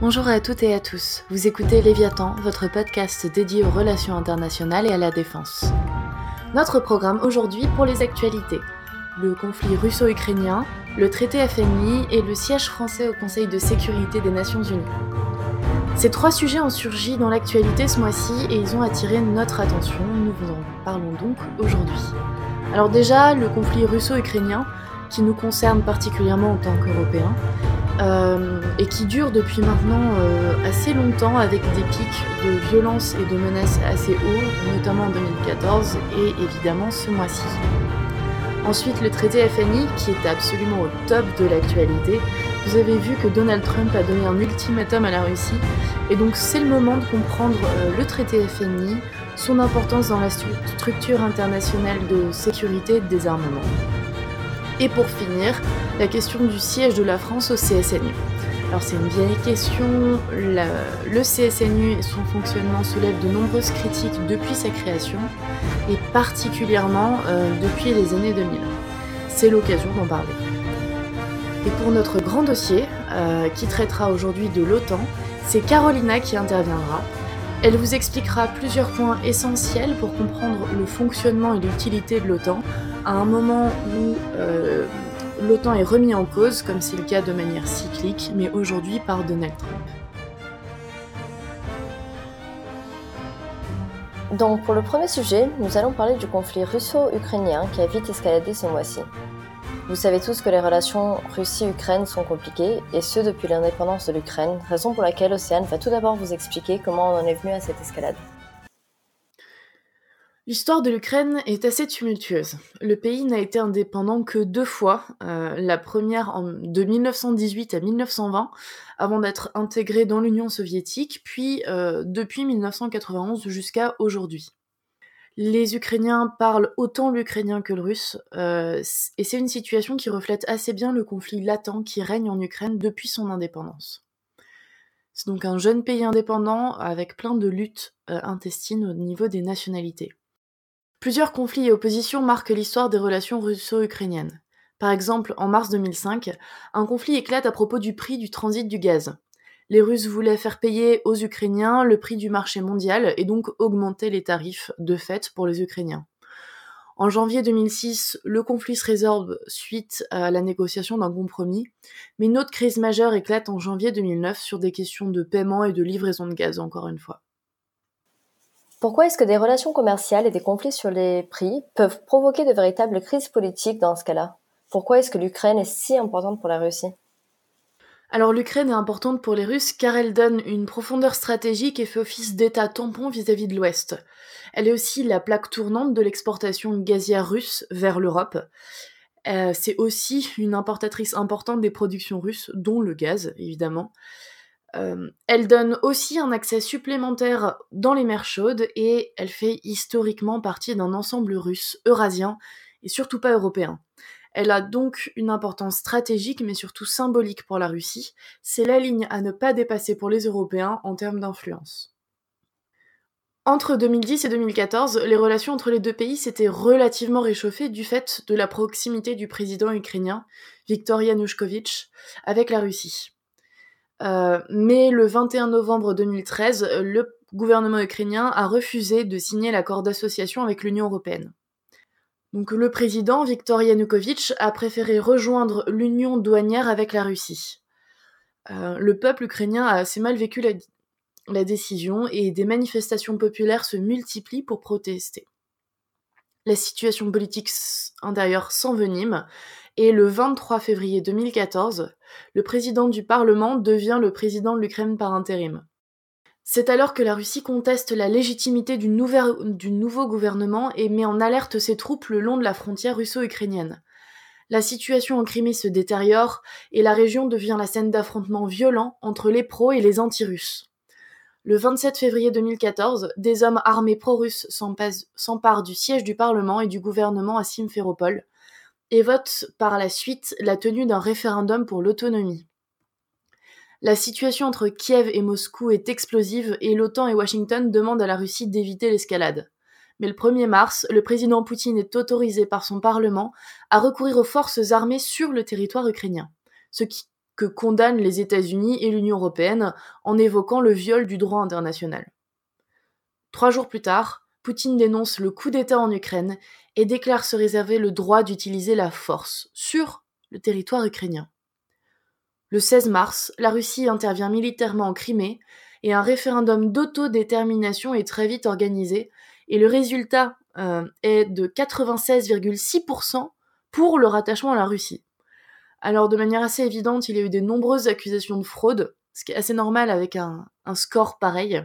Bonjour à toutes et à tous. Vous écoutez Léviathan, votre podcast dédié aux relations internationales et à la défense. Notre programme aujourd'hui pour les actualités. Le conflit russo-ukrainien, le traité FNI et le siège français au Conseil de sécurité des Nations Unies. Ces trois sujets ont surgi dans l'actualité ce mois-ci et ils ont attiré notre attention. Nous vous en parlons donc aujourd'hui. Alors déjà, le conflit russo-ukrainien, qui nous concerne particulièrement en tant qu'Européens, euh, et qui dure depuis maintenant euh, assez longtemps avec des pics de violence et de menaces assez hauts, notamment en 2014 et évidemment ce mois-ci. Ensuite, le traité FNI, qui est absolument au top de l'actualité. Vous avez vu que Donald Trump a donné un ultimatum à la Russie, et donc c'est le moment de comprendre euh, le traité FNI, son importance dans la structure internationale de sécurité et de désarmement. Et pour finir, la question du siège de la France au CSNU. Alors c'est une vieille question, le CSNU et son fonctionnement soulèvent de nombreuses critiques depuis sa création, et particulièrement euh, depuis les années 2000. C'est l'occasion d'en parler. Et pour notre grand dossier, euh, qui traitera aujourd'hui de l'OTAN, c'est Carolina qui interviendra. Elle vous expliquera plusieurs points essentiels pour comprendre le fonctionnement et l'utilité de l'OTAN à un moment où euh, l'OTAN est remis en cause, comme c'est le cas de manière cyclique, mais aujourd'hui par Donald Trump. Donc pour le premier sujet, nous allons parler du conflit russo-ukrainien qui a vite escaladé ce mois-ci. Vous savez tous que les relations Russie-Ukraine sont compliquées, et ce depuis l'indépendance de l'Ukraine, raison pour laquelle Océane va tout d'abord vous expliquer comment on en est venu à cette escalade. L'histoire de l'Ukraine est assez tumultueuse. Le pays n'a été indépendant que deux fois, euh, la première en, de 1918 à 1920, avant d'être intégré dans l'Union soviétique, puis euh, depuis 1991 jusqu'à aujourd'hui. Les Ukrainiens parlent autant l'ukrainien que le russe, euh, et c'est une situation qui reflète assez bien le conflit latent qui règne en Ukraine depuis son indépendance. C'est donc un jeune pays indépendant avec plein de luttes intestines au niveau des nationalités. Plusieurs conflits et oppositions marquent l'histoire des relations russo-ukrainiennes. Par exemple, en mars 2005, un conflit éclate à propos du prix du transit du gaz. Les Russes voulaient faire payer aux Ukrainiens le prix du marché mondial et donc augmenter les tarifs de fait pour les Ukrainiens. En janvier 2006, le conflit se résorbe suite à la négociation d'un compromis, mais une autre crise majeure éclate en janvier 2009 sur des questions de paiement et de livraison de gaz, encore une fois. Pourquoi est-ce que des relations commerciales et des conflits sur les prix peuvent provoquer de véritables crises politiques dans ce cas-là? Pourquoi est-ce que l'Ukraine est si importante pour la Russie? Alors l'Ukraine est importante pour les Russes car elle donne une profondeur stratégique et fait office d'état tampon vis-à-vis de l'Ouest. Elle est aussi la plaque tournante de l'exportation gazière russe vers l'Europe. Euh, c'est aussi une importatrice importante des productions russes, dont le gaz, évidemment. Euh, elle donne aussi un accès supplémentaire dans les mers chaudes et elle fait historiquement partie d'un ensemble russe, eurasien et surtout pas européen. Elle a donc une importance stratégique mais surtout symbolique pour la Russie. C'est la ligne à ne pas dépasser pour les Européens en termes d'influence. Entre 2010 et 2014, les relations entre les deux pays s'étaient relativement réchauffées du fait de la proximité du président ukrainien, Viktor Yanukovych, avec la Russie. Euh, mais le 21 novembre 2013, le gouvernement ukrainien a refusé de signer l'accord d'association avec l'Union européenne. Donc le président Viktor Yanukovych a préféré rejoindre l'union douanière avec la Russie. Euh, le peuple ukrainien a assez mal vécu la, la décision et des manifestations populaires se multiplient pour protester. La situation politique intérieure s'envenime et le 23 février 2014, le président du Parlement devient le président de l'Ukraine par intérim. C'est alors que la Russie conteste la légitimité du, nouveau gouvernement et met en alerte ses troupes le long de la frontière russo-ukrainienne. La situation en Crimée se détériore et la région devient la scène d'affrontements violents entre les pros et les anti-russes. Le 27 février 2014, des hommes armés pro-russes s'emparent du siège du Parlement et du gouvernement à Simferopol, et vote par la suite la tenue d'un référendum pour l'autonomie. La situation entre Kiev et Moscou est explosive et l'OTAN et Washington demandent à la Russie d'éviter l'escalade. Mais le 1er mars, le président Poutine est autorisé par son Parlement à recourir aux forces armées sur le territoire ukrainien, ce que condamnent les États-Unis et l'Union européenne en évoquant le viol du droit international. Trois jours plus tard, Poutine dénonce le coup d'État en Ukraine et déclare se réserver le droit d'utiliser la force sur le territoire ukrainien. Le 16 mars, la Russie intervient militairement en Crimée et un référendum d'autodétermination est très vite organisé et le résultat euh, est de 96,6% pour le rattachement à la Russie. Alors de manière assez évidente, il y a eu de nombreuses accusations de fraude, ce qui est assez normal avec un, un score pareil.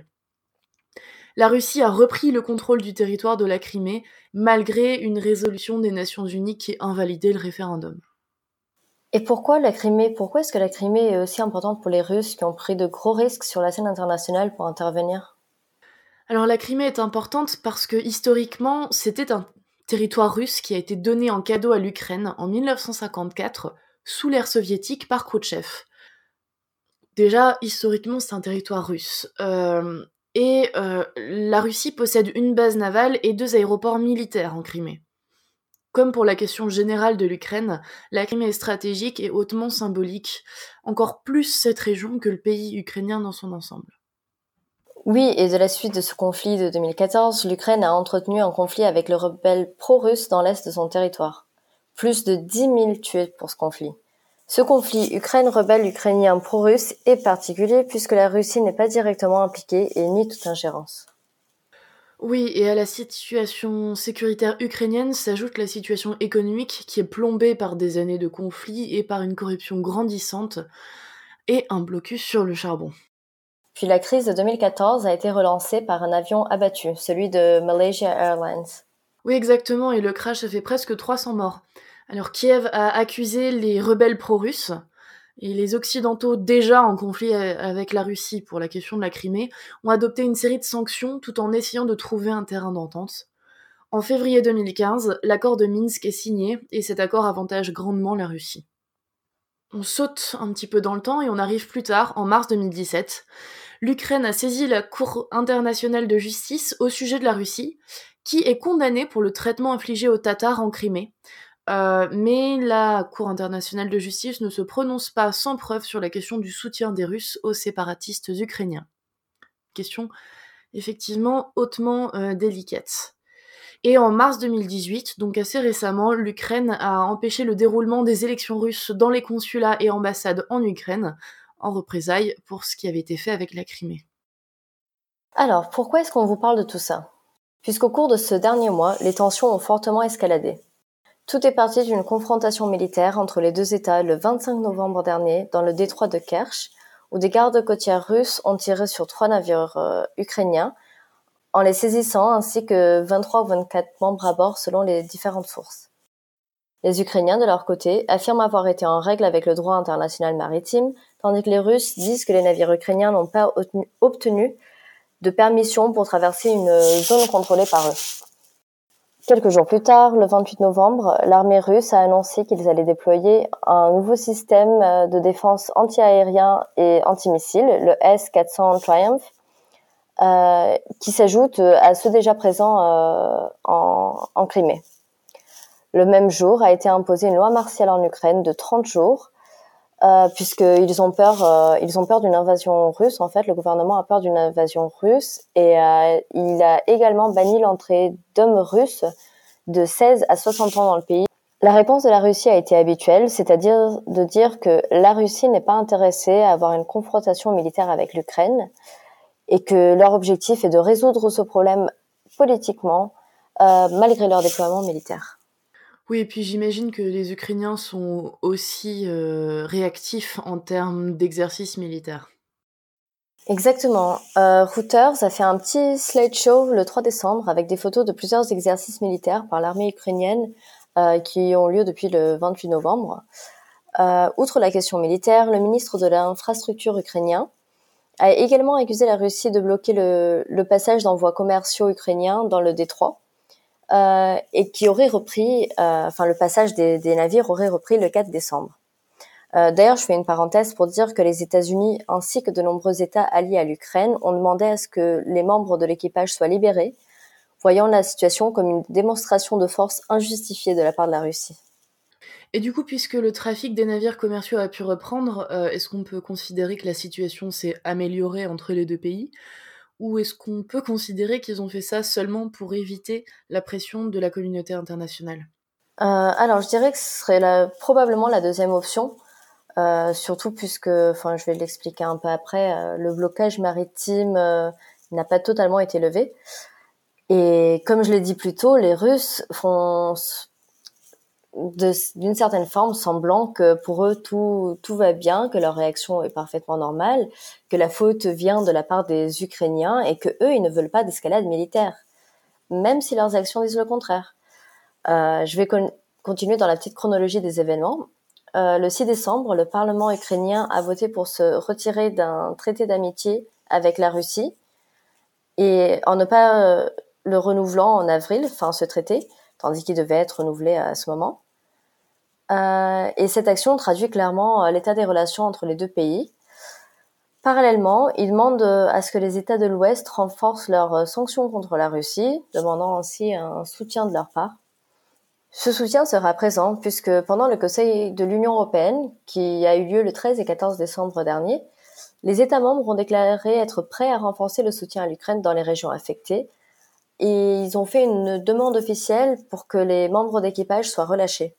La Russie a repris le contrôle du territoire de la Crimée malgré une résolution des Nations Unies qui a invalidé le référendum. Et pourquoi la Crimée Pourquoi est-ce que la Crimée est aussi importante pour les Russes qui ont pris de gros risques sur la scène internationale pour intervenir? Alors la Crimée est importante parce que historiquement, c'était un territoire russe qui a été donné en cadeau à l'Ukraine en 1954 sous l'ère soviétique par Khrouchtchev. Déjà, historiquement, c'est un territoire russe. Euh, et euh, la Russie possède une base navale et deux aéroports militaires en Crimée. Comme pour la question générale de l'Ukraine, la Crimée est stratégique et hautement symbolique, encore plus cette région que le pays ukrainien dans son ensemble. Oui, et de la suite de ce conflit de 2014, l'Ukraine a entretenu un conflit avec le rebelle pro-russe dans l'est de son territoire. Plus de 10 000 tués pour ce conflit. Ce conflit Ukraine rebelle ukrainien pro-russe est particulier puisque la Russie n'est pas directement impliquée et nie toute ingérence. Oui, et à la situation sécuritaire ukrainienne s'ajoute la situation économique qui est plombée par des années de conflits et par une corruption grandissante et un blocus sur le charbon. Puis la crise de 2014 a été relancée par un avion abattu, celui de Malaysia Airlines. Oui, exactement, et le crash a fait presque 300 morts. Alors Kiev a accusé les rebelles pro-russes, et les Occidentaux, déjà en conflit avec la Russie pour la question de la Crimée, ont adopté une série de sanctions tout en essayant de trouver un terrain d'entente. En février 2015, l'accord de Minsk est signé et cet accord avantage grandement la Russie. On saute un petit peu dans le temps et on arrive plus tard, en mars 2017. L'Ukraine a saisi la Cour internationale de justice au sujet de la Russie, qui est condamnée pour le traitement infligé aux Tatars en Crimée, euh, mais la Cour internationale de justice ne se prononce pas sans preuve sur la question du soutien des Russes aux séparatistes ukrainiens. Question effectivement hautement euh, délicate. Et en mars 2018, donc assez récemment, l'Ukraine a empêché le déroulement des élections russes dans les consulats et ambassades en Ukraine, en représailles pour ce qui avait été fait avec la Crimée. Alors, pourquoi est-ce qu'on vous parle de tout ça? Puisqu'au cours de ce dernier mois, les tensions ont fortement escaladé. Tout est parti d'une confrontation militaire entre les deux États le 25 novembre dernier dans le détroit de Kerch, où des gardes côtières russes ont tiré sur trois navires euh, ukrainiens en les saisissant ainsi que 23 ou 24 membres à bord selon les différentes sources. Les Ukrainiens, de leur côté, affirment avoir été en règle avec le droit international maritime, tandis que les Russes disent que les navires ukrainiens n'ont pas obtenu de permission pour traverser une zone contrôlée par eux. Quelques jours plus tard, le 28 novembre, l'armée russe a annoncé qu'ils allaient déployer un nouveau système euh, de défense anti-aérien et anti-missile, le S-400 Triumph, euh, qui s'ajoute à ceux déjà présents euh, en, en, Crimée. Le même jour a été imposée une loi martiale en Ukraine de 30 jours euh, puisqu'ils ont peur, euh, ils ont peur d'une invasion russe. En fait, le gouvernement a peur d'une invasion russe et euh, il a également banni l'entrée d'hommes russes de 16 à 60 ans dans le pays. La réponse de la Russie a été habituelle, c'est-à-dire de dire que la Russie n'est pas intéressée à avoir une confrontation militaire avec l'Ukraine et que leur objectif est de résoudre ce problème politiquement malgré leur déploiement militaire. Oui, et puis j'imagine que les Ukrainiens sont aussi euh, réactifs en termes d'exercice militaire. Exactement. Euh, Reuters a fait un petit slideshow le 3 décembre avec des photos de plusieurs exercices militaires par l'armée ukrainienne euh, qui ont lieu depuis le 28 novembre. Euh, outre la question militaire, le ministre de l'infrastructure ukrainien a également accusé la Russie de bloquer le, le passage d'envois commerciaux ukrainiens dans le détroit euh, et qui aurait repris, euh, enfin le passage des, des, navires aurait repris le 4 décembre. Euh, D'ailleurs, je fais une parenthèse pour dire que les États-Unis ainsi que de nombreux États alliés à l'Ukraine ont demandé à ce que les membres de l'équipage soient libérés, voyant la situation comme une démonstration de force injustifiée de la part de la Russie. Et du coup, puisque le trafic des navires commerciaux a pu reprendre, est-ce qu'on peut considérer que la situation s'est améliorée entre les deux pays? Ou est-ce qu'on peut considérer qu'ils ont fait ça seulement pour éviter la pression de la communauté internationale? Euh, Alors, je dirais que ce serait probablement la deuxième option. Euh, surtout puisque, enfin, je vais l'expliquer un peu après, le blocage maritime n'a pas totalement été levé. Et comme je l'ai dit plus tôt, les Russes font d'une certaine forme semblant que pour eux tout, tout va bien, que leur réaction est parfaitement normale, que la faute vient de la part des Ukrainiens et que eux ils ne veulent pas d'escalade militaire, même si leurs actions disent le contraire. Euh, je vais continuer dans la petite chronologie des événements. Euh, le 6 décembre, le Parlement ukrainien a voté pour se retirer d'un traité d'amitié avec la Russie et en ne pas euh, le renouvelant en avril, enfin ce traité, tandis qu'il devait être renouvelé à ce moment. Euh, et cette action traduit clairement euh, l'état des relations entre les deux pays. Parallèlement, il demande euh, à ce que les États de l'Ouest renforcent leurs sanctions contre la Russie, demandant ainsi un soutien de leur part. Ce soutien sera présent puisque pendant le Conseil de l'Union européenne, qui a eu lieu le 13 et 14 décembre dernier, les États membres ont déclaré être prêts à renforcer le soutien à l'Ukraine dans les régions affectées, et ils ont fait une demande officielle pour que les membres d'équipage soient relâchés.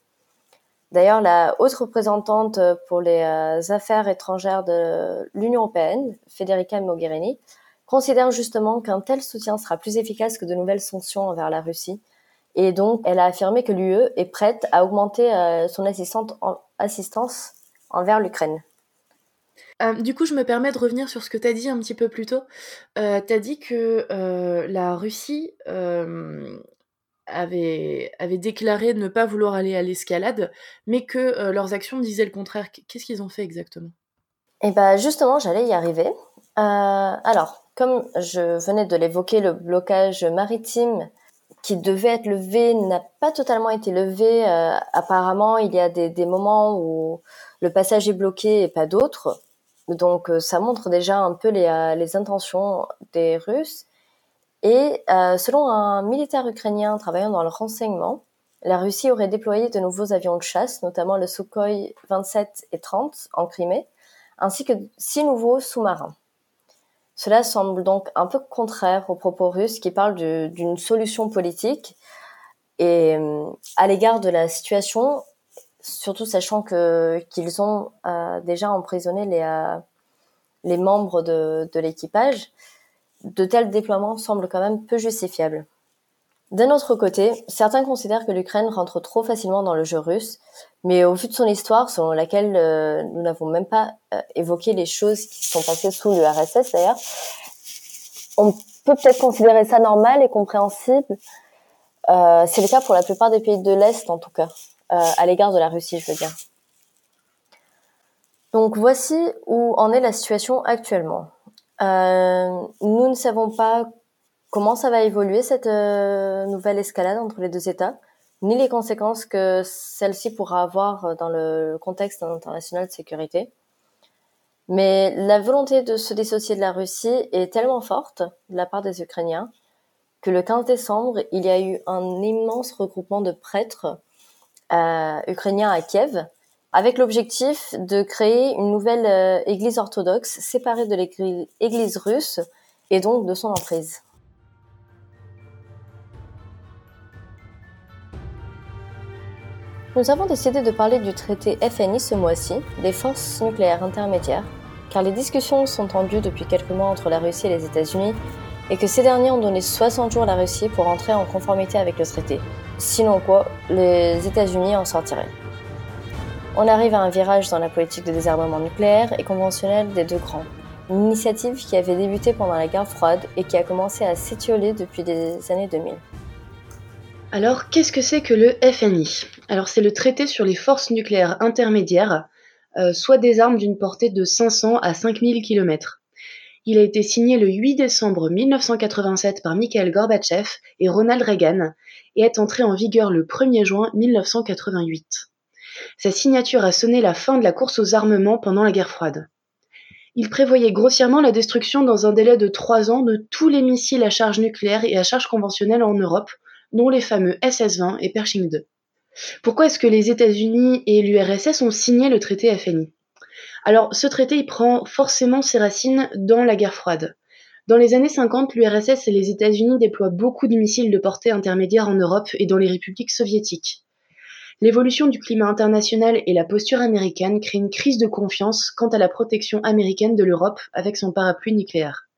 D'ailleurs, la haute représentante pour les euh, affaires étrangères de l'Union européenne, Federica Mogherini, considère justement qu'un tel soutien sera plus efficace que de nouvelles sanctions envers la Russie. Et donc, elle a affirmé que l'UE est prête à augmenter euh, son assistance envers l'Ukraine. Euh, du coup, je me permets de revenir sur ce que tu as dit un petit peu plus tôt. tu as dit que la Russie avaient, déclaré ne pas vouloir aller à l'escalade, mais que euh, leurs actions disaient le contraire. Qu'est-ce qu'ils ont fait exactement? Eh ben justement, j'allais y arriver. Euh, alors, comme je venais de l'évoquer, le blocage maritime qui devait être levé n'a pas totalement été levé. Euh, apparemment, il y a des, moments où le passage est bloqué et pas d'autres. Donc, ça montre déjà un peu les intentions des Russes. Et euh, selon un militaire ukrainien travaillant dans le renseignement, la Russie aurait déployé de nouveaux avions de chasse, notamment le Sukhoi 27 et 30 en Crimée, ainsi que six nouveaux sous-marins. Cela semble donc un peu contraire aux propos russes qui parlent d'une solution politique et euh, à l'égard de la situation, surtout sachant que qu'ils ont euh, déjà emprisonné les, les membres de, de l'équipage, de tels déploiements semblent quand même peu justifiables. D'un autre côté, certains considèrent que l'Ukraine rentre trop facilement dans le jeu russe, mais au vu de son histoire, selon laquelle euh, nous n'avons même pas euh, évoqué les choses qui sont passées sous l'URSS d'ailleurs, on peut peut-être considérer ça normal et compréhensible. Euh, c'est le cas pour la plupart des pays de l'Est en tout cas, à l'égard de la Russie, je veux dire. Donc voici où en est la situation actuellement. Euh, nous ne savons pas comment ça va évoluer cette euh, nouvelle escalade entre les deux États, ni les conséquences que celle-ci pourra avoir dans le contexte international de sécurité. Mais la volonté de se dissocier de la Russie est tellement forte de la part des Ukrainiens que le 15 décembre, il y a eu un immense regroupement de prêtres euh, ukrainiens à Kiev avec l'objectif de créer une nouvelle euh, église orthodoxe séparée de l'église russe et donc de son emprise. Nous avons décidé de parler du traité FNI ce mois-ci, des forces nucléaires intermédiaires, car les discussions sont tendues depuis quelques mois entre la Russie et les États-Unis, et que ces derniers ont donné 60 jours à la Russie pour entrer en conformité avec le traité. Sinon quoi, les États-Unis en sortiraient. On arrive à un virage dans la politique de désarmement nucléaire et conventionnel des deux grands. Une initiative qui avait débuté pendant la guerre froide et qui a commencé à s'étioler depuis les années 2000. Alors, qu'est-ce que c'est que le FNI Alors, c'est le traité sur les forces nucléaires intermédiaires, euh, soit des armes d'une portée de 500 à 5000 km. Il a été signé le 8 décembre 1987 par Mikhail Gorbatchev et Ronald Reagan et est entré en vigueur le 1er juin 1988. Sa signature a sonné la fin de la course aux armements pendant la guerre froide. Il prévoyait grossièrement la destruction dans un délai de trois ans de tous les missiles à charge nucléaire et à charge conventionnelle en Europe, dont les fameux SS-20 et Pershing II. Pourquoi est-ce que les États-Unis et l'URSS ont signé le traité FNI Alors, ce traité, il prend forcément ses racines dans la guerre froide. Dans les années 50, l'URSS et les États-Unis déploient beaucoup de missiles de portée intermédiaire en Europe et dans les républiques soviétiques. L'évolution du climat international et la posture américaine créent une crise de confiance quant à la protection américaine de l'Europe avec son parapluie nucléaire.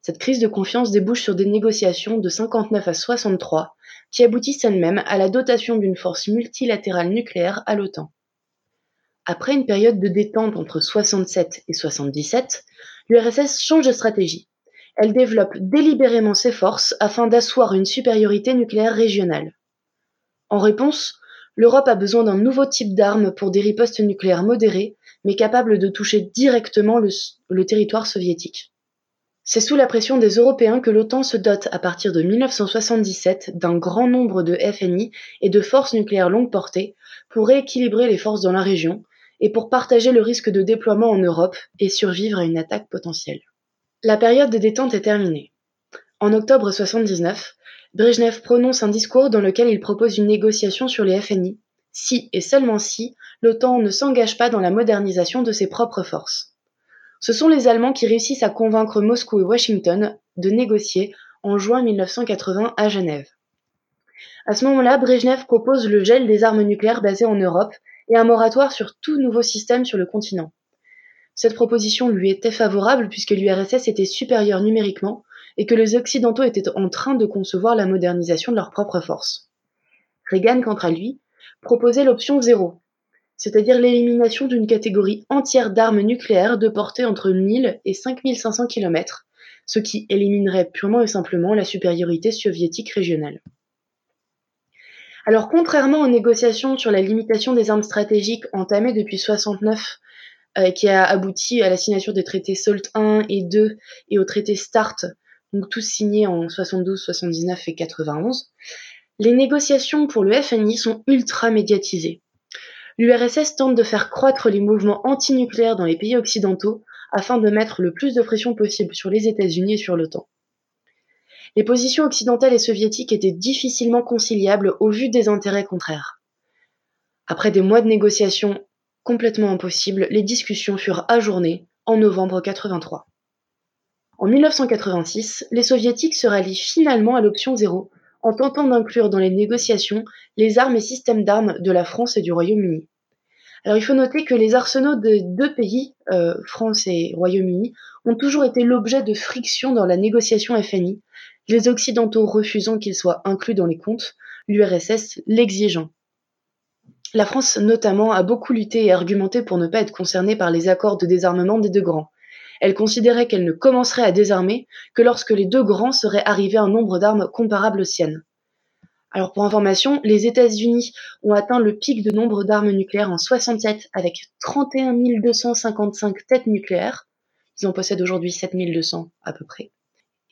Cette crise de confiance débouche sur des négociations de 59 à 63 qui aboutissent elles-mêmes à la dotation d'une force multilatérale nucléaire à l'OTAN. Après une période de détente entre 67 et 77, l'URSS change de stratégie. Elle développe délibérément ses forces afin d'asseoir une supériorité nucléaire régionale. En réponse, l'Europe a besoin d'un nouveau type d'armes pour des ripostes nucléaires modérées, mais capables de toucher directement le, territoire soviétique. C'est sous la pression des Européens que l'OTAN se dote à partir de 1977 d'un grand nombre de FNI et de forces nucléaires longue portée pour rééquilibrer les forces dans la région et pour partager le risque de déploiement en Europe et survivre à une attaque potentielle. La période de détente est terminée. En octobre 1979, Brejnev prononce un discours dans lequel il propose une négociation sur les FNI, si et seulement si l'OTAN ne s'engage pas dans la modernisation de ses propres forces. Ce sont les Allemands qui réussissent à convaincre Moscou et Washington de négocier en juin 1980 à Genève. À ce moment-là, Brejnev propose le gel des armes nucléaires basées en Europe et un moratoire sur tout nouveau système sur le continent. Cette proposition lui était favorable puisque l'URSS était supérieure numériquement et que les Occidentaux étaient en train de concevoir la modernisation de leurs propres forces. Reagan, quant à lui, proposait l'option zéro, c'est-à-dire l'élimination d'une catégorie entière d'armes nucléaires de portée entre 1000 et 5500 km, ce qui éliminerait purement et simplement la supériorité soviétique régionale. Alors contrairement aux négociations sur la limitation des armes stratégiques entamées depuis 69 euh, qui a abouti à la signature des traités SALT 1 et 2 et au traité START donc tous signés en 72, 79 et 91, les négociations pour le FNI sont ultra médiatisées. L'URSS tente de faire croître les mouvements antinucléaires dans les pays occidentaux afin de mettre le plus de pression possible sur les États-Unis et sur l'OTAN. Les positions occidentales et soviétiques étaient difficilement conciliables au vu des intérêts contraires. Après des mois de négociations complètement impossibles, les discussions furent ajournées en novembre 83. En 1986, les soviétiques se rallient finalement à l'option zéro en tentant d'inclure dans les négociations les armes et systèmes d'armes de la France et du Royaume-Uni. Alors il faut noter que les arsenaux des deux pays, euh, France et Royaume-Uni, ont toujours été l'objet de frictions dans la négociation FNI, les Occidentaux refusant qu'ils soient inclus dans les comptes, l'URSS l'exigeant. La France notamment a beaucoup lutté et argumenté pour ne pas être concernée par les accords de désarmement des deux grands, elle considérait qu'elle ne commencerait à désarmer que lorsque les deux grands seraient arrivés à un nombre d'armes comparable aux siennes. Alors pour information, les États-Unis ont atteint le pic de nombre d'armes nucléaires en 67 avec 31 255 têtes nucléaires. Ils en possèdent aujourd'hui 7200 à peu près.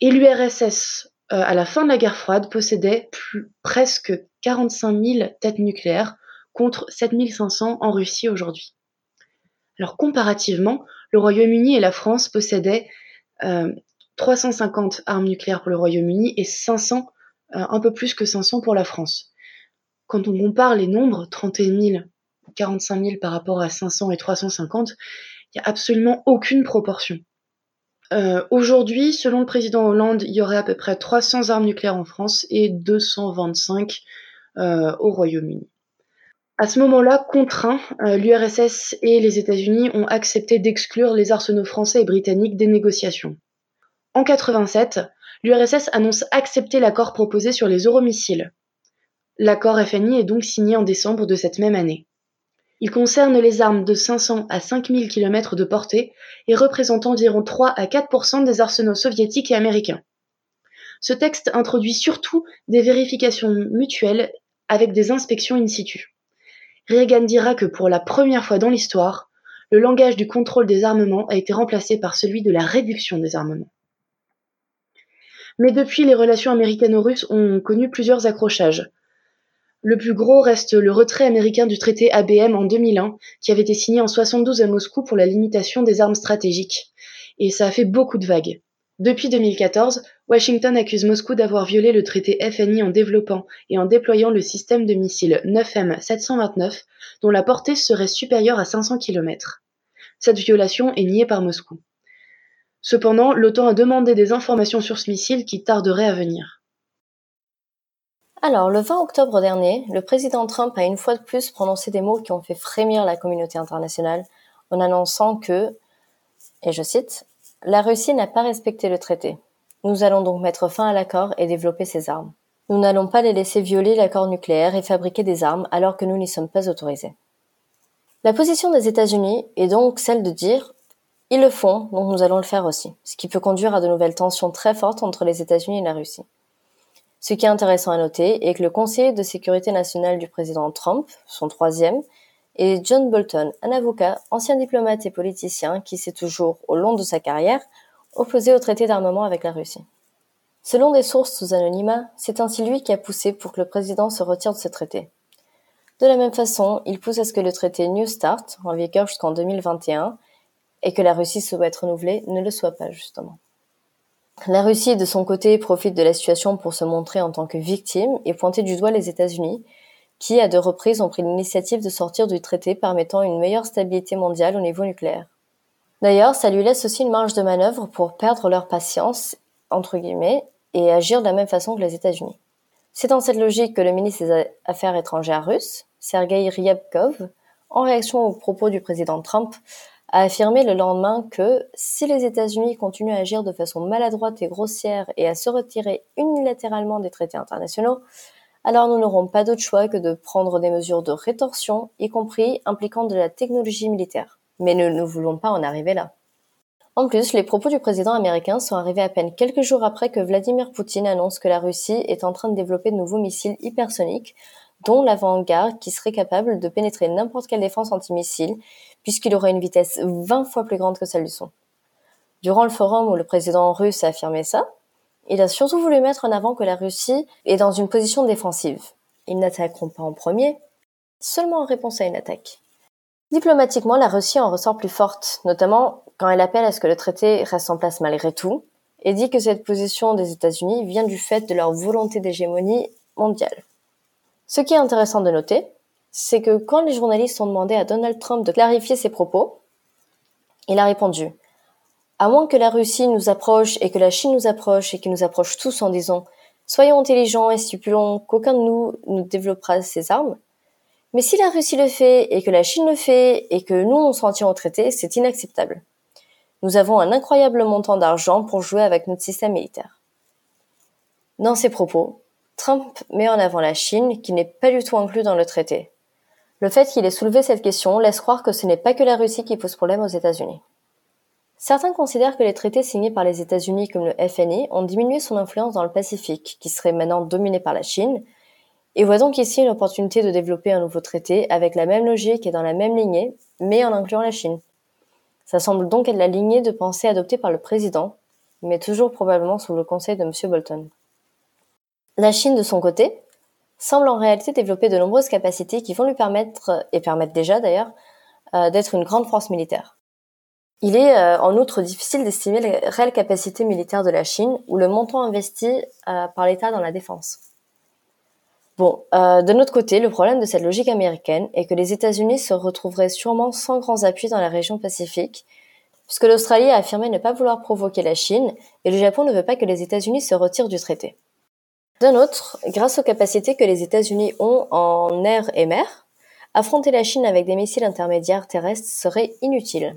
Et l'URSS, euh, à la fin de la guerre froide, possédait presque 45 000 têtes nucléaires contre 7500 en Russie aujourd'hui. Alors comparativement, le Royaume-Uni et la France possédaient 350 euh, armes nucléaires pour le Royaume-Uni et 500, euh, un peu plus que 500 pour la France. Quand on compare les nombres, 31 000, 45 000 par rapport à 500 et 350, il n'y a absolument aucune proportion. Euh, aujourd'hui, selon le président Hollande, il y aurait à peu près 300 armes nucléaires en France et 225 au Royaume-Uni. À ce moment-là, contraints, euh, l'URSS et les États-Unis ont accepté d'exclure les arsenaux français et britanniques des négociations. En 87, l'URSS annonce accepter l'accord proposé sur les euromissiles. L'accord FNI est donc signé en décembre de cette même année. Il concerne les armes de 500 à 5000 km de portée et représente environ 3 à 4% des arsenaux soviétiques et américains. Ce texte introduit surtout des vérifications mutuelles avec des inspections in situ. Reagan dira que pour la première fois dans l'histoire, le langage du contrôle des armements a été remplacé par celui de la réduction des armements. Mais depuis, les relations américano-russes ont connu plusieurs accrochages. Le plus gros reste le retrait américain du traité ABM en 2001, qui avait été signé en 72 à Moscou pour la limitation des armes stratégiques. Et ça a fait beaucoup de vagues. Depuis 2014, Washington accuse Moscou d'avoir violé le traité FNI en développant et en déployant le système de missiles 9M729 dont la portée serait supérieure à 500 km. Cette violation est niée par Moscou. Cependant, l'OTAN a demandé des informations sur ce missile qui tarderait à venir. Alors, le 20 octobre dernier, le président Trump a une fois de plus prononcé des mots qui ont fait frémir la communauté internationale en annonçant que, et je cite, La Russie n'a pas respecté le traité. Nous allons donc mettre fin à l'accord et développer ses armes. Nous n'allons pas les laisser violer l'accord nucléaire et fabriquer des armes alors que nous n'y sommes pas autorisés. La position des États-Unis est donc celle de dire ils le font, donc nous allons le faire aussi, ce qui peut conduire à de nouvelles tensions très fortes entre les États-Unis et la Russie. Ce qui est intéressant à noter est que le conseiller de sécurité nationale du président Trump, son troisième, est John Bolton, un avocat, ancien diplomate et politicien qui s'est toujours, au long de sa carrière, opposé au traité d'armement avec la Russie. Selon des sources sous anonymat, c'est ainsi lui qui a poussé pour que le président se retire de ce traité. De la même façon, il pousse à ce que le traité New Start, en vigueur jusqu'en 2021, et que la Russie souhaite renouveler, ne le soit pas justement. La Russie, de son côté, profite de la situation pour se montrer en tant que victime et pointer du doigt les États-Unis, qui, à deux reprises, ont pris l'initiative de sortir du traité permettant une meilleure stabilité mondiale au niveau nucléaire. D'ailleurs, ça lui laisse aussi une marge de manœuvre pour perdre leur patience, entre guillemets, et agir de la même façon que les États-Unis. C'est dans cette logique que le ministre des Affaires étrangères russe, Sergei Ryabkov, en réaction aux propos du président Trump, a affirmé le lendemain que si les États-Unis continuent à agir de façon maladroite et grossière et à se retirer unilatéralement des traités internationaux, alors nous n'aurons pas d'autre choix que de prendre des mesures de rétorsion, y compris impliquant de la technologie militaire. Mais nous ne voulons pas en arriver là. En plus, les propos du président américain sont arrivés à peine quelques jours après que Vladimir Poutine annonce que la Russie est en train de développer de nouveaux missiles hypersoniques, dont l'avant-garde qui serait capable de pénétrer n'importe quelle défense antimissile, puisqu'il aurait une vitesse 20 fois plus grande que celle du son. Durant le forum où le président russe a affirmé ça, il a surtout voulu mettre en avant que la Russie est dans une position défensive. Ils n'attaqueront pas en premier, seulement en réponse à une attaque. Diplomatiquement, la Russie en ressort plus forte, notamment quand elle appelle à ce que le traité reste en place malgré tout, et dit que cette position des États-Unis vient du fait de leur volonté d'hégémonie mondiale. Ce qui est intéressant de noter, c'est que quand les journalistes ont demandé à Donald Trump de clarifier ses propos, il a répondu À moins que la Russie nous approche et que la Chine nous approche et qu'ils nous approchent tous en disant Soyons intelligents et stipulons qu'aucun de nous ne développera ses armes. Mais si la Russie le fait et que la Chine le fait et que nous on s'en tient au traité, c'est inacceptable. Nous avons un incroyable montant d'argent pour jouer avec notre système militaire. Dans ses propos, Trump met en avant la Chine qui n'est pas du tout inclus dans le traité. Le fait qu'il ait soulevé cette question laisse croire que ce n'est pas que la Russie qui pose problème aux États-Unis. Certains considèrent que les traités signés par les États-Unis comme le FNI ont diminué son influence dans le Pacifique, qui serait maintenant dominé par la Chine, et voient donc ici une opportunité de développer un nouveau traité avec la même logique et dans la même lignée, mais en incluant la Chine. Ça semble donc être la lignée de pensée adoptée par le président, mais toujours probablement sous le conseil de M. Bolton. La Chine, de son côté, semble en réalité développer de nombreuses capacités qui vont lui permettre, et permettent déjà d'ailleurs, euh, d'être une grande force militaire. Il est euh, en outre difficile d'estimer les réelles capacités militaires de la Chine ou le montant investi euh, par l'État dans la défense. Bon, de notre côté, le problème de cette logique américaine est que les États-Unis se retrouveraient sûrement sans grands appuis dans la région Pacifique, puisque l'Australie a affirmé ne pas vouloir provoquer la Chine et le Japon ne veut pas que les États-Unis se retirent du traité. D'un autre, grâce aux capacités que les États-Unis ont en air et mer, affronter la Chine avec des missiles intermédiaires terrestres serait inutile.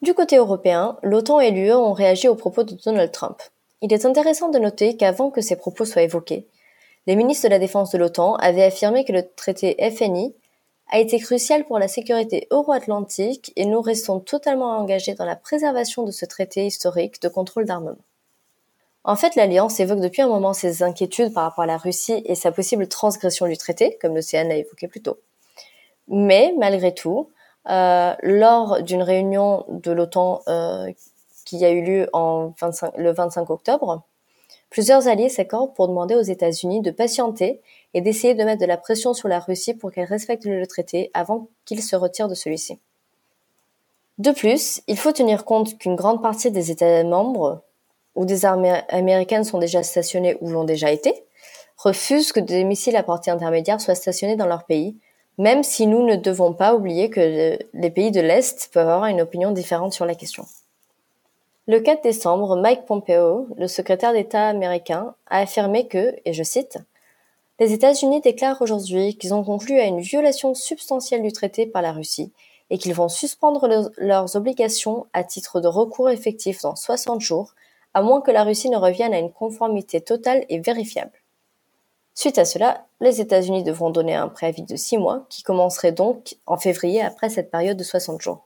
Du côté européen, l'OTAN et l'UE ont réagi aux propos de Donald Trump. Il est intéressant de noter qu'avant que ces propos soient évoqués, les ministres de la Défense de l'OTAN avaient affirmé que le traité FNI a été crucial pour la sécurité euro-atlantique et nous restons totalement engagés dans la préservation de ce traité historique de contrôle d'armement. En fait, l'Alliance évoque depuis un moment ses inquiétudes par rapport à la Russie et sa possible transgression du traité, comme l'Océan l'a évoqué plus tôt. Mais, malgré tout, euh, lors d'une réunion de l'OTAN euh, qui a eu lieu le 25 octobre, plusieurs alliés s'accordent pour demander aux États-Unis de patienter et d'essayer de mettre de la pression sur la Russie pour qu'elle respecte le traité avant qu'il se retire de celui-ci. De plus, il faut tenir compte qu'une grande partie des États membres où des armées américaines sont déjà stationnées ou l'ont déjà été, refusent que des missiles à portée intermédiaire soient stationnés dans leur pays, même si nous ne devons pas oublier que les pays de l'Est peuvent avoir une opinion différente sur la question. Le 4 décembre, Mike Pompeo, le secrétaire d'État américain, a affirmé que, et je cite, Les États-Unis déclarent aujourd'hui qu'ils ont conclu à une violation substantielle du traité par la Russie et qu'ils vont suspendre leurs obligations à titre de recours effectif dans 60 jours, à moins que la Russie ne revienne à une conformité totale et vérifiable. Suite à cela, les États-Unis devront donner un préavis de 6 mois, qui commencerait donc en février après cette période de 60 jours.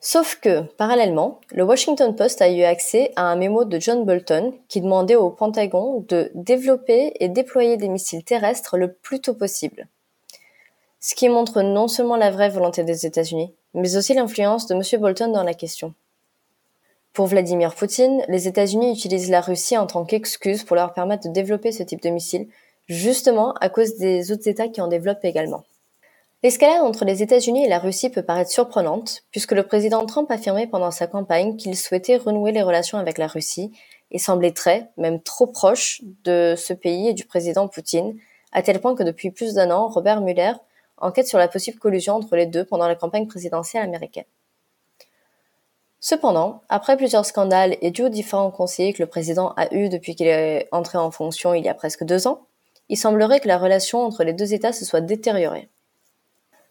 Sauf que, parallèlement, le Washington Post a eu accès à un mémo de John Bolton qui demandait au Pentagone de développer et déployer des missiles terrestres le plus tôt possible. Ce qui montre non seulement la vraie volonté des États-Unis, mais aussi l'influence de M. Bolton dans la question. Pour Vladimir Poutine, les États-Unis utilisent la Russie en tant qu'excuse pour leur permettre de développer ce type de missile, justement à cause des autres États qui en développent également. L'escalade entre les États-Unis et la Russie peut paraître surprenante, puisque le président Trump affirmait pendant sa campagne qu'il souhaitait renouer les relations avec la Russie et semblait très, même trop proche de ce pays et du président Poutine, à tel point que depuis plus d'un an, Robert Mueller enquête sur la possible collusion entre les deux pendant la campagne présidentielle américaine. Cependant, après plusieurs scandales et dû aux différents conseillers que le président a eus depuis qu'il est entré en fonction il y a presque deux ans, il semblerait que la relation entre les deux États se soit détériorée.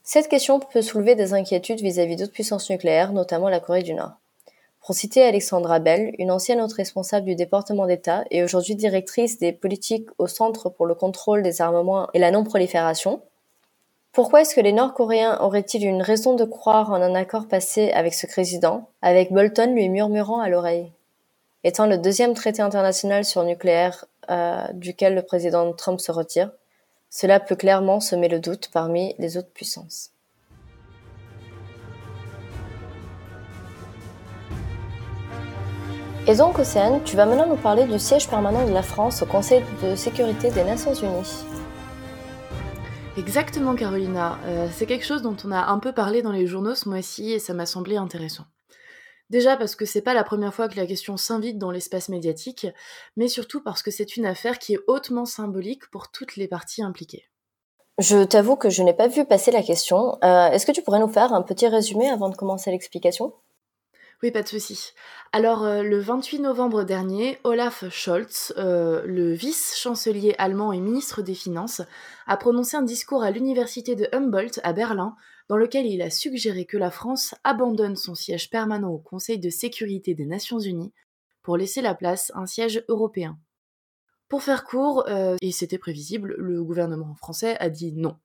Cette question peut soulever des inquiétudes vis-à-vis d'autres puissances nucléaires, notamment la Corée du Nord. Pour citer Alexandra Bell, une ancienne haute responsable du département d'État et aujourd'hui directrice des politiques au Centre pour le contrôle des armements et la non-prolifération, pourquoi est-ce que les Nord-Coréens auraient-ils une raison de croire en un accord passé avec ce président, avec Bolton lui murmurant à l'oreille? Étant le deuxième traité international sur nucléaire euh, duquel le président Trump se retire, cela peut clairement semer le doute parmi les autres puissances. Et donc, Océane, tu vas maintenant nous parler du siège permanent de la France au Conseil de sécurité des Nations Unies. Exactement, Carolina. Euh, c'est quelque chose dont on a un peu parlé dans les journaux ce mois-ci et ça m'a semblé intéressant. Déjà parce que c'est pas la première fois que la question s'invite dans l'espace médiatique, mais surtout parce que c'est une affaire qui est hautement symbolique pour toutes les parties impliquées. Je t'avoue que je n'ai pas vu passer la question. Euh, est-ce que tu pourrais nous faire un petit résumé avant de commencer l'explication? Oui, pas de souci. Alors, euh, le 28 novembre dernier, Olaf Scholz, euh, le vice-chancelier allemand et ministre des Finances, a prononcé un discours à l'université de Humboldt à Berlin, dans lequel il a suggéré que la France abandonne son siège permanent au Conseil de sécurité des Nations Unies pour laisser la place à un siège européen. Pour faire court, euh, et c'était prévisible, le gouvernement français a dit non.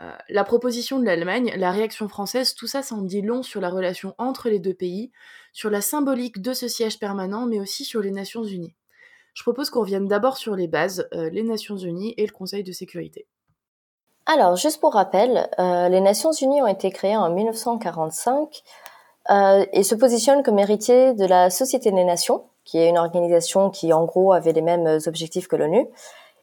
Euh, la proposition de l'Allemagne, la réaction française, tout ça, ça en dit long sur la relation entre les deux pays, sur la symbolique de ce siège permanent, mais aussi sur les Nations Unies. Je propose qu'on revienne d'abord sur les bases, euh, les Nations Unies et le Conseil de sécurité. Alors, juste pour rappel, euh, les Nations Unies ont été créées en 1945 et se positionnent comme héritiers de la Société des Nations, qui est une organisation qui, en gros, avait les mêmes objectifs que l'ONU,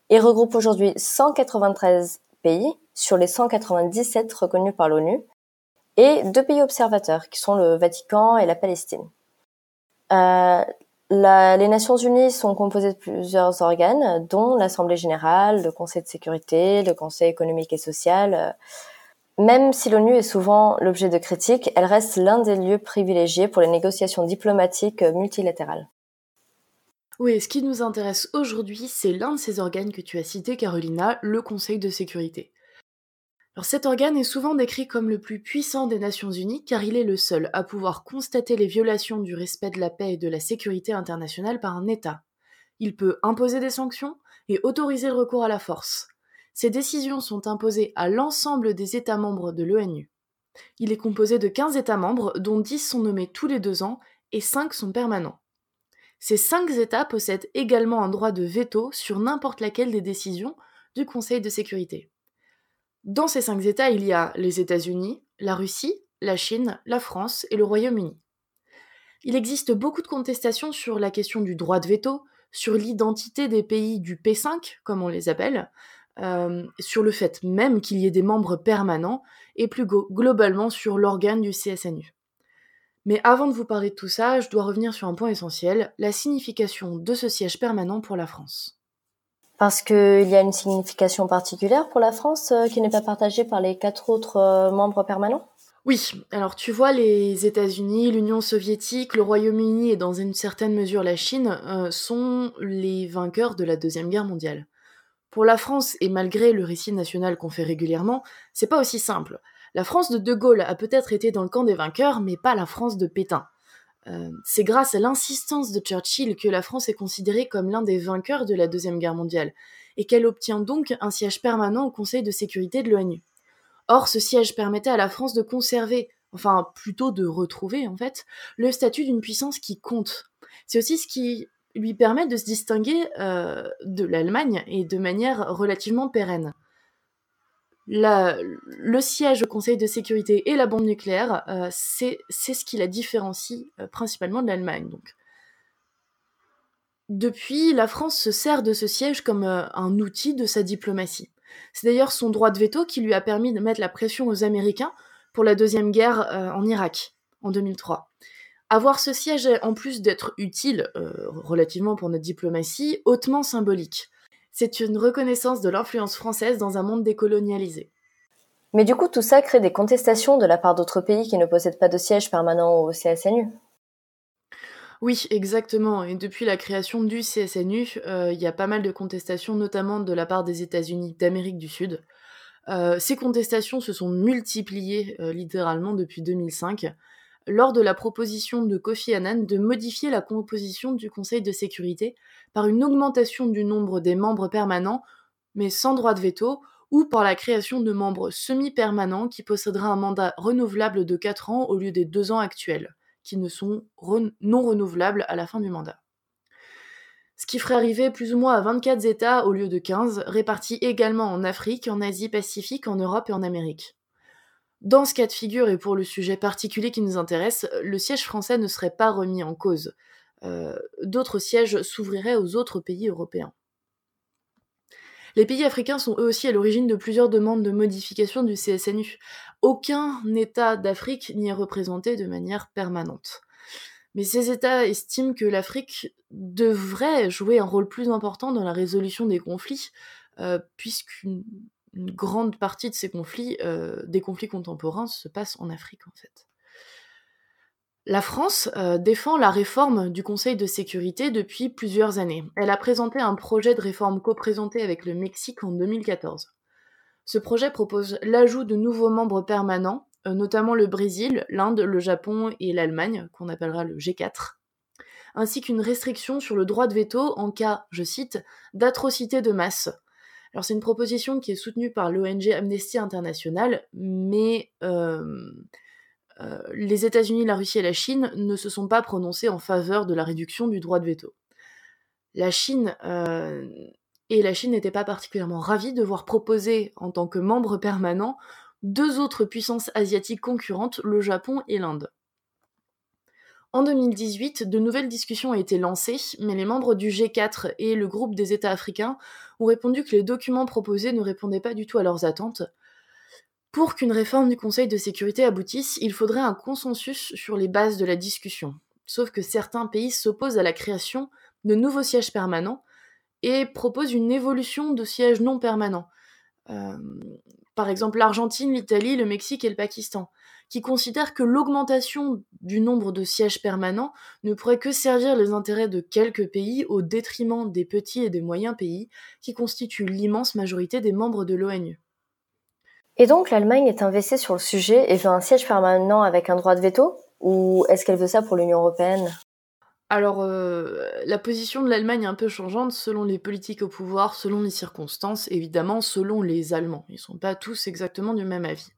et regroupe aujourd'hui 193 pays sur les 197 reconnus par l'ONU et deux pays observateurs qui sont le Vatican et la Palestine. Euh, les Nations Unies sont composées de plusieurs organes, dont l'Assemblée générale, le Conseil de sécurité, le Conseil économique et social. Même si l'ONU est souvent l'objet de critiques, elle reste l'un des lieux privilégiés pour les négociations diplomatiques multilatérales. Oui, ce qui nous intéresse aujourd'hui, c'est l'un de ces organes que tu as cité, Carolina, le Conseil de sécurité. Alors cet organe est souvent décrit comme le plus puissant des Nations Unies car il est le seul à pouvoir constater les violations du respect de la paix et de la sécurité internationale par un État. Il peut imposer des sanctions et autoriser le recours à la force. Ces décisions sont imposées à l'ensemble des États membres de l'ONU. Il est composé de 15 États membres, dont 10 sont nommés tous les deux ans et 5 sont permanents. Ces 5 États possèdent également un droit de veto sur n'importe laquelle des décisions du Conseil de sécurité. Dans ces cinq États, il y a les États-Unis, la Russie, la Chine, la France et le Royaume-Uni. Il existe beaucoup de contestations sur la question du droit de veto, sur l'identité des pays du P5, comme on les appelle, euh, sur le fait même qu'il y ait des membres permanents, et plus globalement sur l'organe du CSNU. Mais avant de vous parler de tout ça, je dois revenir sur un point essentiel, la signification de ce siège permanent pour la France. Parce qu'il y a une signification particulière pour la France euh, qui n'est pas partagée par les quatre autres euh, membres permanents? Oui, alors tu vois, les États-Unis, l'Union soviétique, le Royaume-Uni et dans une certaine mesure la Chine euh, sont les vainqueurs de la Deuxième Guerre mondiale. Pour la France, et malgré le récit national qu'on fait régulièrement, c'est pas aussi simple. La France de De Gaulle a peut-être été dans le camp des vainqueurs, mais pas la France de Pétain. Euh, c'est grâce à l'insistance de Churchill que la France est considérée comme l'un des vainqueurs de la Deuxième Guerre mondiale, et qu'elle obtient donc un siège permanent au Conseil de sécurité de l'ONU. Or, ce siège permettait à la France de conserver, enfin plutôt de retrouver en fait, le statut d'une puissance qui compte. C'est aussi ce qui lui permet de se distinguer euh, de l'Allemagne et de manière relativement pérenne le siège au Conseil de sécurité et la bombe nucléaire, euh, c'est ce qui la différencie euh, principalement de l'Allemagne. Depuis, la France se sert de ce siège comme euh, un outil de sa diplomatie. C'est d'ailleurs son droit de veto qui lui a permis de mettre la pression aux Américains pour la deuxième guerre en Irak en 2003. Avoir ce siège, en plus d'être utile relativement pour notre diplomatie, hautement symbolique. C'est une reconnaissance de l'influence française dans un monde décolonialisé. Mais du coup, tout ça crée des contestations de la part d'autres pays qui ne possèdent pas de siège permanent au CSNU. Oui, exactement. Et depuis la création du CSNU, euh, il y a pas mal de contestations, notamment de la part des États-Unis d'Amérique du Sud. Euh, ces contestations se sont multipliées euh, littéralement depuis 2005 lors de la proposition de Kofi Annan de modifier la composition du Conseil de sécurité par une augmentation du nombre des membres permanents, mais sans droit de veto, ou par la création de membres semi-permanents qui posséderaient un mandat renouvelable de 4 ans au lieu des 2 ans actuels, qui ne sont non renouvelables à la fin du mandat. Ce qui ferait arriver plus ou moins à 24 États au lieu de 15, répartis également en Afrique, en Asie-Pacifique, en Europe et en Amérique. Dans ce cas de figure, et pour le sujet particulier qui nous intéresse, le siège français ne serait pas remis en cause. Euh, d'autres sièges s'ouvriraient aux autres pays européens. Les pays africains sont eux aussi à l'origine de plusieurs demandes de modification du CSNU. Aucun État d'Afrique n'y est représenté de manière permanente. Mais ces États estiment que l'Afrique devrait jouer un rôle plus important dans la résolution des conflits, euh, puisqu'une une grande partie de ces conflits, euh, des conflits contemporains, se passent en Afrique en fait. La France euh, défend la réforme du Conseil de sécurité depuis plusieurs années. Elle a présenté un projet de réforme co-présenté avec le Mexique en 2014. Ce projet propose l'ajout de nouveaux membres permanents, euh, notamment le Brésil, l'Inde, le Japon et l'Allemagne, qu'on appellera le G4, ainsi qu'une restriction sur le droit de veto en cas, je cite, d'atrocité de masse, alors c'est une proposition qui est soutenue par l'ONG Amnesty International, mais euh, euh, les États-Unis, la Russie et la Chine ne se sont pas prononcés en faveur de la réduction du droit de veto. La Chine euh, et la Chine n'étaient pas particulièrement ravis de voir proposer en tant que membre permanent deux autres puissances asiatiques concurrentes, le Japon et l'Inde. En 2018, de nouvelles discussions ont été lancées, mais les membres du G4 et le groupe des États africains ont répondu que les documents proposés ne répondaient pas du tout à leurs attentes. Pour qu'une réforme du Conseil de sécurité aboutisse, il faudrait un consensus sur les bases de la discussion. Sauf que certains pays s'opposent à la création de nouveaux sièges permanents et proposent une évolution de sièges non permanents. Euh, par exemple l'Argentine, l'Italie, le Mexique et le Pakistan qui considère que l'augmentation du nombre de sièges permanents ne pourrait que servir les intérêts de quelques pays au détriment des petits et des moyens pays qui constituent l'immense majorité des membres de l'ONU. Et donc l'Allemagne est investie sur le sujet et veut un siège permanent avec un droit de veto? Ou est-ce qu'elle veut ça pour l'Union européenne? Alors, euh, la position de l'Allemagne est un peu changeante selon les politiques au pouvoir, selon les circonstances, évidemment selon les Allemands. Ils ne sont pas tous exactement du même avis.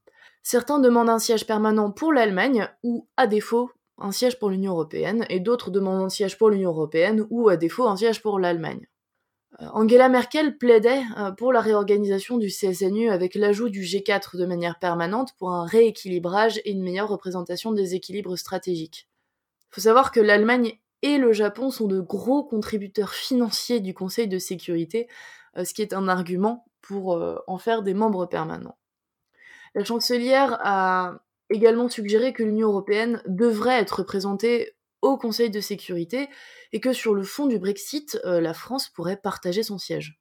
Certains demandent un siège permanent pour l'Allemagne ou, à défaut, un siège pour l'Union européenne, et d'autres demandent un siège pour l'Union européenne ou, à défaut, un siège pour l'Allemagne. Euh, Angela Merkel plaidait euh, pour la réorganisation du CSNU avec l'ajout du G4 de manière permanente pour un rééquilibrage et une meilleure représentation des équilibres stratégiques. Il faut savoir que l'Allemagne et le Japon sont de gros contributeurs financiers du Conseil de sécurité, euh, ce qui est un argument pour en faire des membres permanents. La chancelière a également suggéré que l'Union européenne devrait être représentée au Conseil de sécurité et que sur le fond du Brexit, euh, la France pourrait partager son siège.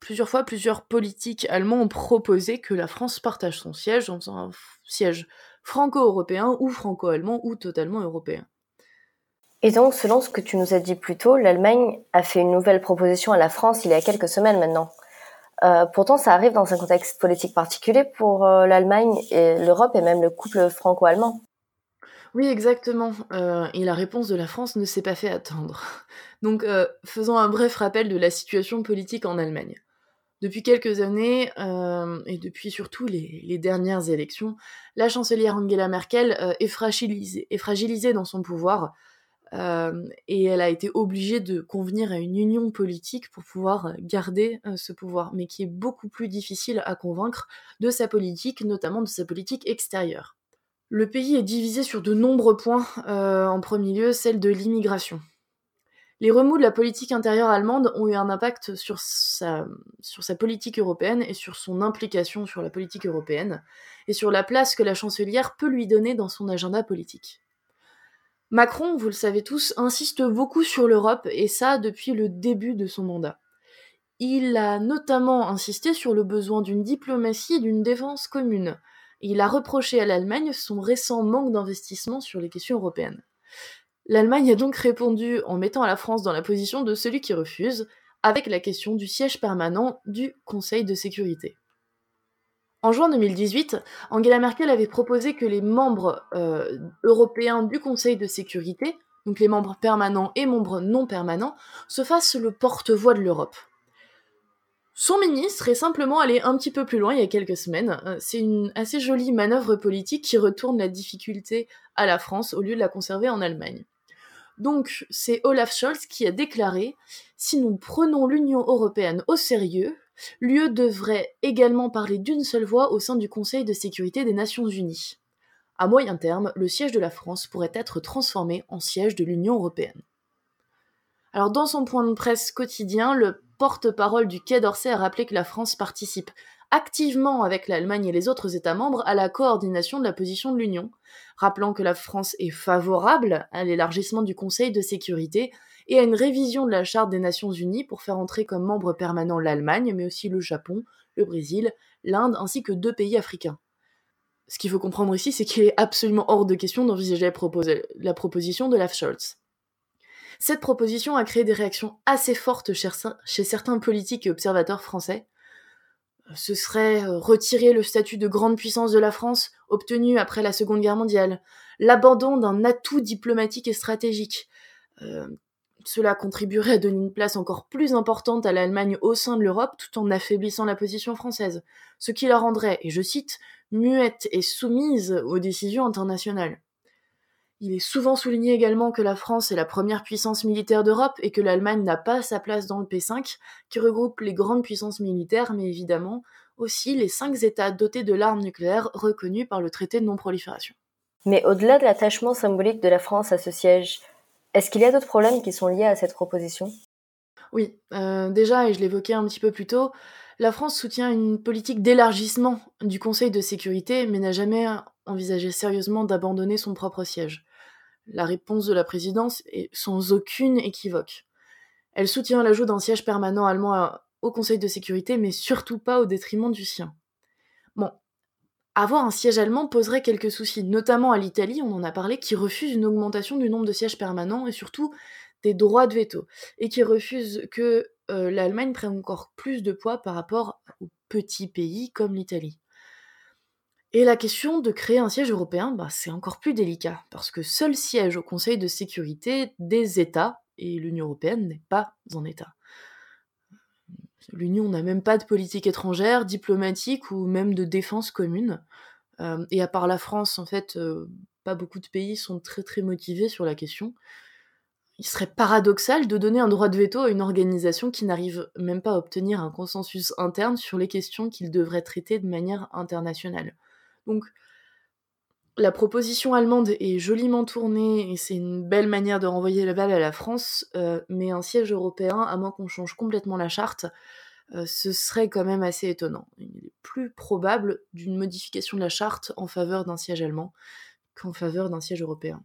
Plusieurs fois, plusieurs politiques allemands ont proposé que la France partage son siège dans un siège franco-européen ou franco-allemand ou totalement européen. Et donc, selon ce que tu nous as dit plus tôt, l'Allemagne a fait une nouvelle proposition à la France il y a quelques semaines maintenant. Euh, pourtant, ça arrive dans un contexte politique particulier pour euh, l'Allemagne et l'Europe et même le couple franco-allemand. Oui, exactement. Euh, et la réponse de la France ne s'est pas fait attendre. Donc, faisons un bref rappel de la situation politique en Allemagne. Depuis quelques années, et depuis surtout les, dernières élections, la chancelière Angela Merkel est, fragilisée, est, fragilisée, dans son pouvoir, et elle a été obligée de convenir à une union politique pour pouvoir garder ce pouvoir, mais qui est beaucoup plus difficile à convaincre de sa politique, notamment de sa politique extérieure. Le pays est divisé sur de nombreux points, euh, en premier lieu celle de l'immigration. Les remous de la politique intérieure allemande ont eu un impact sur sa, sur sa politique européenne et sur son implication sur la politique européenne, et sur la place que la chancelière peut lui donner dans son agenda politique. Macron, vous le savez tous, insiste beaucoup sur l'Europe, et ça depuis le début de son mandat. Il a notamment insisté sur le besoin d'une diplomatie et d'une défense commune, il a reproché à l'Allemagne son récent manque d'investissement sur les questions européennes. L'Allemagne a donc répondu en mettant la France dans la position de celui qui refuse, avec la question du siège permanent du Conseil de sécurité. En juin 2018, Angela Merkel avait proposé que les membres euh, européens du Conseil de sécurité, donc les membres permanents et membres non permanents, se fassent le porte-voix de l'Europe. Son ministre est simplement allé un petit peu plus loin il y a quelques semaines. Euh, c'est une assez jolie manœuvre politique qui retourne la difficulté à la France au lieu de la conserver en Allemagne. Donc, c'est Olaf Scholz qui a déclaré Si nous prenons l'Union européenne au sérieux, l'UE devrait également parler d'une seule voix au sein du Conseil de sécurité des Nations unies. À moyen terme, le siège de la France pourrait être transformé en siège de l'Union européenne. Alors, dans son point de presse quotidien, le porte-parole du Quai d'Orsay a rappelé que la France participe activement avec l'Allemagne et les autres États membres à la coordination de la position de l'Union, rappelant que la France est favorable à l'élargissement du Conseil de sécurité et à une révision de la Charte des Nations Unies pour faire entrer comme membre permanent l'Allemagne, mais aussi le Japon, le Brésil, l'Inde ainsi que deux pays africains. Ce qu'il faut comprendre ici, c'est qu'il est absolument hors de question d'envisager la, proposition de Laf Scholz. Cette proposition a créé des réactions assez fortes chez certains politiques et observateurs français. Ce serait euh, retirer le statut de grande puissance de la France obtenu après la Seconde Guerre mondiale, l'abandon d'un atout diplomatique et stratégique. Euh, cela contribuerait à donner une place encore plus importante à l'Allemagne au sein de l'Europe tout en affaiblissant la position française, ce qui la rendrait, et je cite, muette et soumise aux décisions internationales. Il est souvent souligné également que la France est la première puissance militaire d'Europe et que l'Allemagne n'a pas sa place dans le P5, qui regroupe les grandes puissances militaires, mais évidemment aussi les cinq États dotés de l'arme nucléaire reconnus par le traité de non-prolifération. Mais au-delà de l'attachement symbolique de la France à ce siège, est-ce qu'il y a d'autres problèmes qui sont liés à cette proposition? Oui, euh, déjà, et je l'évoquais un petit peu plus tôt, la France soutient une politique d'élargissement du Conseil de sécurité, mais n'a jamais envisagé sérieusement d'abandonner son propre siège. La réponse de la présidence est sans aucune équivoque. Elle soutient l'ajout d'un siège permanent allemand au Conseil de sécurité, mais surtout pas au détriment du sien. Avoir un siège allemand poserait quelques soucis, notamment à l'Italie, on en a parlé, qui refuse une augmentation du nombre de sièges permanents et surtout des droits de veto, et qui refuse que euh, l'Allemagne prenne encore plus de poids par rapport aux petits pays comme l'Italie. Et la question de créer un siège européen, bah, c'est encore plus délicat, parce que seul siège au Conseil de sécurité des États, et l'Union européenne n'est pas un État. L'Union n'a même pas de politique étrangère, diplomatique ou même de défense commune. Euh, et à part la France, en fait, euh, pas beaucoup de pays sont très très motivés sur la question. Il serait paradoxal de donner un droit de veto à une organisation qui n'arrive même pas à obtenir un consensus interne sur les questions qu'il devrait traiter de manière internationale. Donc, la proposition allemande est joliment tournée et c'est une belle manière de renvoyer la balle à la France, euh, mais un siège européen, à moins qu'on change complètement la charte, ce serait quand même assez étonnant. Il est plus probable d'une modification de la charte en faveur d'un siège allemand qu'en faveur d'un siège européen.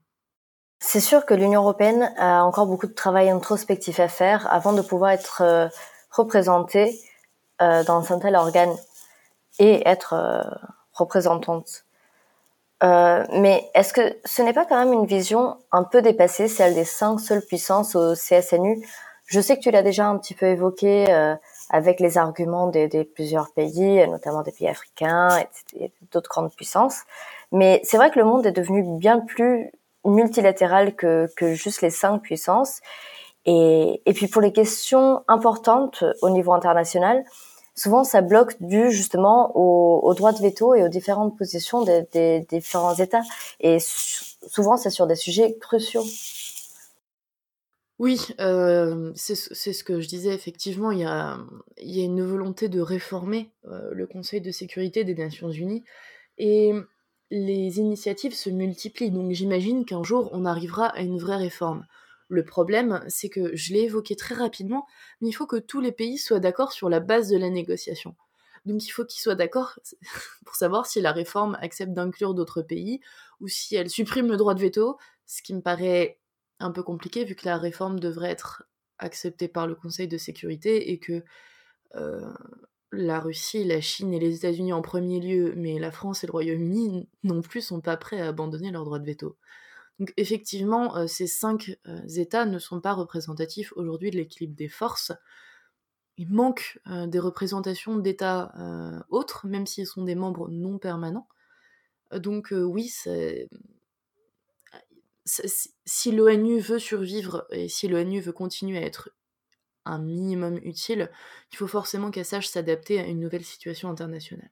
C'est sûr que l'Union européenne a encore beaucoup de travail introspectif à faire avant de pouvoir être euh, représentée euh, dans un tel organe et être euh, mais est-ce que ce n'est pas quand même une vision un peu dépassée, celle des cinq seules puissances au CSNU Je sais que tu l'as déjà un petit peu évoqué avec les arguments des, des, plusieurs pays, notamment des pays africains et d'autres grandes puissances. Mais c'est vrai que le monde est devenu bien plus multilatéral que, que juste les cinq puissances. Et, et puis pour les questions importantes au niveau international, souvent ça bloque dû justement au, droit de veto et aux différentes positions des, différents États. Et souvent c'est sur des sujets cruciaux. Oui, euh, c'est ce que je disais, effectivement, il y a, y a une volonté de réformer euh, le Conseil de sécurité des Nations Unies. Et les initiatives se multiplient, donc j'imagine qu'un jour on arrivera à une vraie réforme. Le problème, c'est que je l'ai évoqué très rapidement, mais il faut que tous les pays soient d'accord sur la base de la négociation. Donc il faut qu'ils soient d'accord pour savoir si la réforme accepte d'inclure d'autres pays ou si elle supprime le droit de veto, ce qui me paraît un peu compliqué vu que la réforme devrait être acceptée par le Conseil de sécurité et que euh, la Russie, la Chine et les États-Unis en premier lieu, mais la France et le Royaume-Uni non plus sont pas prêts à abandonner leur droit de veto. Donc effectivement, euh, ces cinq euh, États ne sont pas représentatifs aujourd'hui de l'équilibre des forces. Il manque euh, des représentations d'États autres, même s'ils sont des membres non permanents. donc oui, si l'ONU veut survivre et si l'ONU veut continuer à être un minimum utile, il faut forcément qu'elle sache s'adapter à une nouvelle situation internationale.